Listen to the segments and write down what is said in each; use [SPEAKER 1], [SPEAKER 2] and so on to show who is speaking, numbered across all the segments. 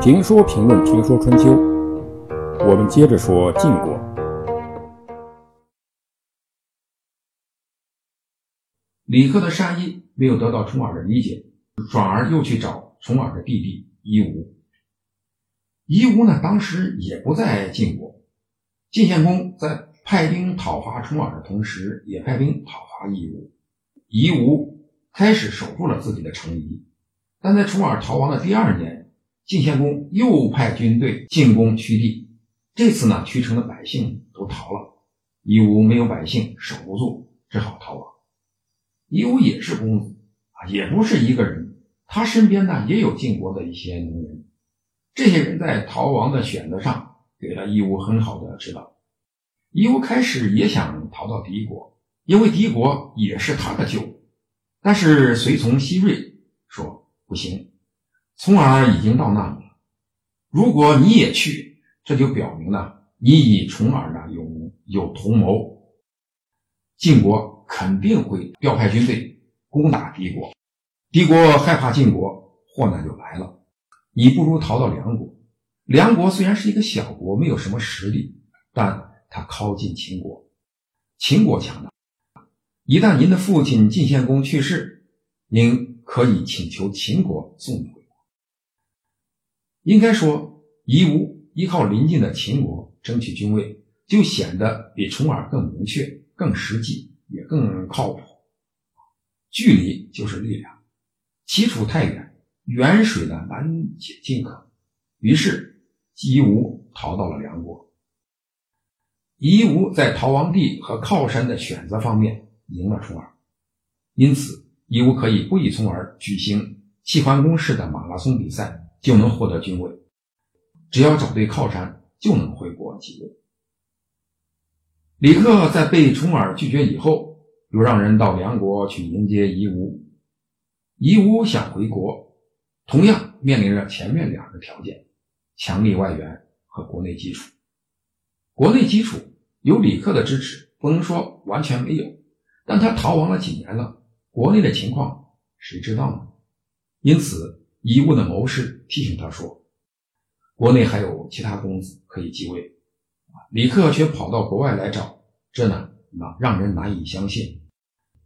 [SPEAKER 1] 评说评论评说春秋，我们接着说晋国。
[SPEAKER 2] 李克的善意没有得到重耳的理解，转而又去找重耳的弟弟夷吾。夷吾呢，当时也不在晋国。晋献公在派兵讨伐重耳的同时，也派兵讨伐夷吾。夷吾开始守住了自己的城邑，但在重耳逃亡的第二年，晋献公又派军队进攻屈地。这次呢，屈城的百姓都逃了，夷吾没有百姓守不住，只好逃亡。夷吾也是公子啊，也不是一个人，他身边呢也有晋国的一些能人。这些人在逃亡的选择上给了夷吾很好的指导。夷吾开始也想逃到敌国，因为敌国也是他的旧。但是随从西瑞说不行，从而已经到那里了。如果你也去，这就表明呢，你与重耳呢有有同谋，晋国肯定会调派军队攻打敌国，敌国害怕晋国，祸难就来了。你不如逃到梁国。梁国虽然是一个小国，没有什么实力，但它靠近秦国，秦国强大。一旦您的父亲晋献公去世，您可以请求秦国送你。应该说，夷吾依靠邻近的秦国争取君位，就显得比重耳更明确、更实际，也更靠谱。距离就是力量，齐楚太远。远水呢难解近渴，于是夷吾逃到了梁国。夷吾在逃亡地和靠山的选择方面赢了重耳，因此夷吾可以不以重耳举行齐桓公式的马拉松比赛就能获得军位，只要找对靠山就能回国即位。李克在被重耳拒绝以后，又让人到梁国去迎接夷吾。夷吾想回国。同样面临着前面两个条件：强力外援和国内基础。国内基础有李克的支持，不能说完全没有，但他逃亡了几年了，国内的情况谁知道呢？因此，遗物的谋士提醒他说：“国内还有其他公子可以继位，李克却跑到国外来找，这呢，那让人难以相信，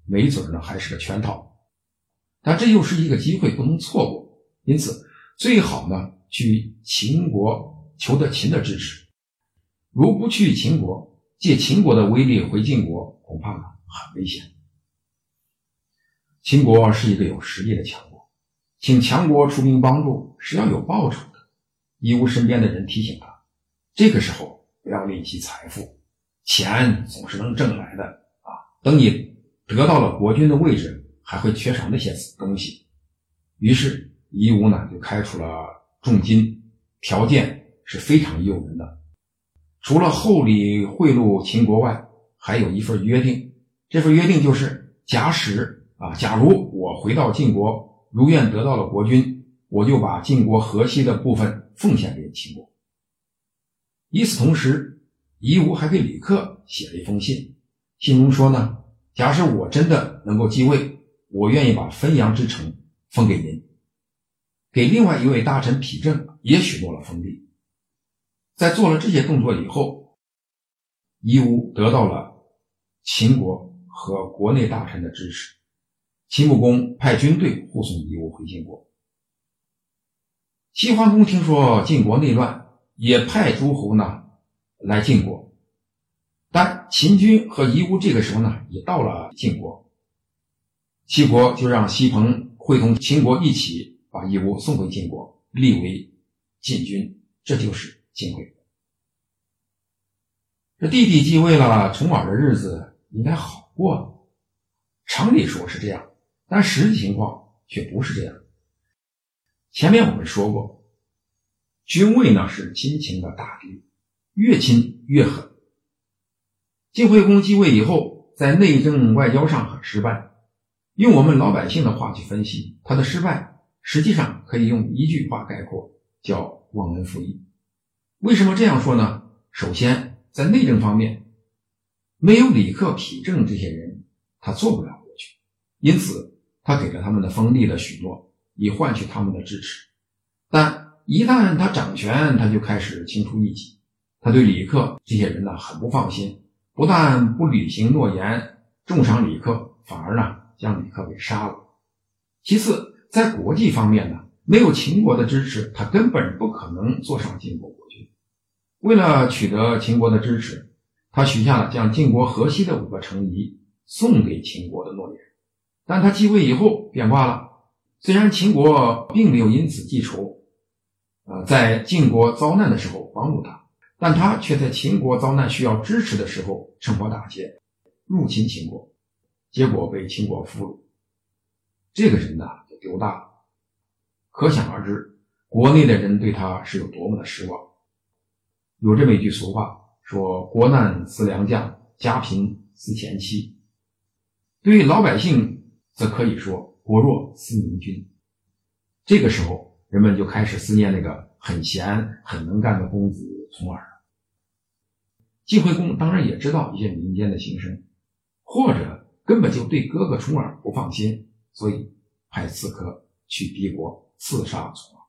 [SPEAKER 2] 没准呢还是个圈套。但这又是一个机会，不能错过。”因此，最好呢去秦国求得秦的支持。如不去秦国，借秦国的威力回晋国，恐怕呢很危险。秦国是一个有实力的强国，请强国出兵帮助是要有报酬的。义乌身边的人提醒他，这个时候不要吝惜财富，钱总是能挣来的啊。等你得到了国君的位置，还会缺少那些东西。于是。夷吾呢就开出了重金，条件是非常诱人的。除了厚礼贿赂秦国外，还有一份约定。这份约定就是：假使啊，假如我回到晋国，如愿得到了国君，我就把晋国河西的部分奉献给秦国。与此同时，夷吾还给李克写了一封信，信中说呢：假使我真的能够继位，我愿意把汾阳之城封给您。给另外一位大臣丕正也许诺了封地，在做了这些动作以后，夷吾得到了秦国和国内大臣的支持，秦穆公派军队护送夷吾回晋国。齐桓公听说晋国内乱，也派诸侯呢来晋国，但秦军和夷吾这个时候呢也到了晋国，齐国就让西彭会同秦国一起。把夷吾送回晋国，立为晋君，这就是晋惠。这弟弟继位了，重耳的日子应该好过了。常理说是这样，但实际情况却不是这样。前面我们说过，君位呢是亲情的大敌，越亲越狠。晋惠公继位以后，在内政外交上很失败。用我们老百姓的话去分析，他的失败。实际上可以用一句话概括，叫忘恩负义。为什么这样说呢？首先，在内政方面，没有李克、丕正这些人，他做不了国君，因此他给了他们的封地的许诺，以换取他们的支持。但一旦他掌权，他就开始清除异己。他对李克这些人呢很不放心，不但不履行诺言，重赏李克，反而呢将李克给杀了。其次，在国际方面呢，没有秦国的支持，他根本不可能坐上晋国国君。为了取得秦国的支持，他许下了将晋国河西的五个城邑送给秦国的诺言。但他继位以后变卦了，虽然秦国并没有因此记仇，呃，在晋国遭难的时候帮助他。但他却在秦国遭难需要支持的时候趁火打劫，入侵秦国，结果被秦国俘虏。这个人呢就丢大了，可想而知，国内的人对他是有多么的失望。有这么一句俗话说：“国难思良将，家贫思贤妻。”对老百姓，则可以说“国弱思明君”。这个时候，人们就开始思念那个很闲、很能干的公子重耳。晋惠公当然也知道一些民间的心声，或者根本就对哥哥重耳不放心，所以派刺客去敌国刺杀重耳。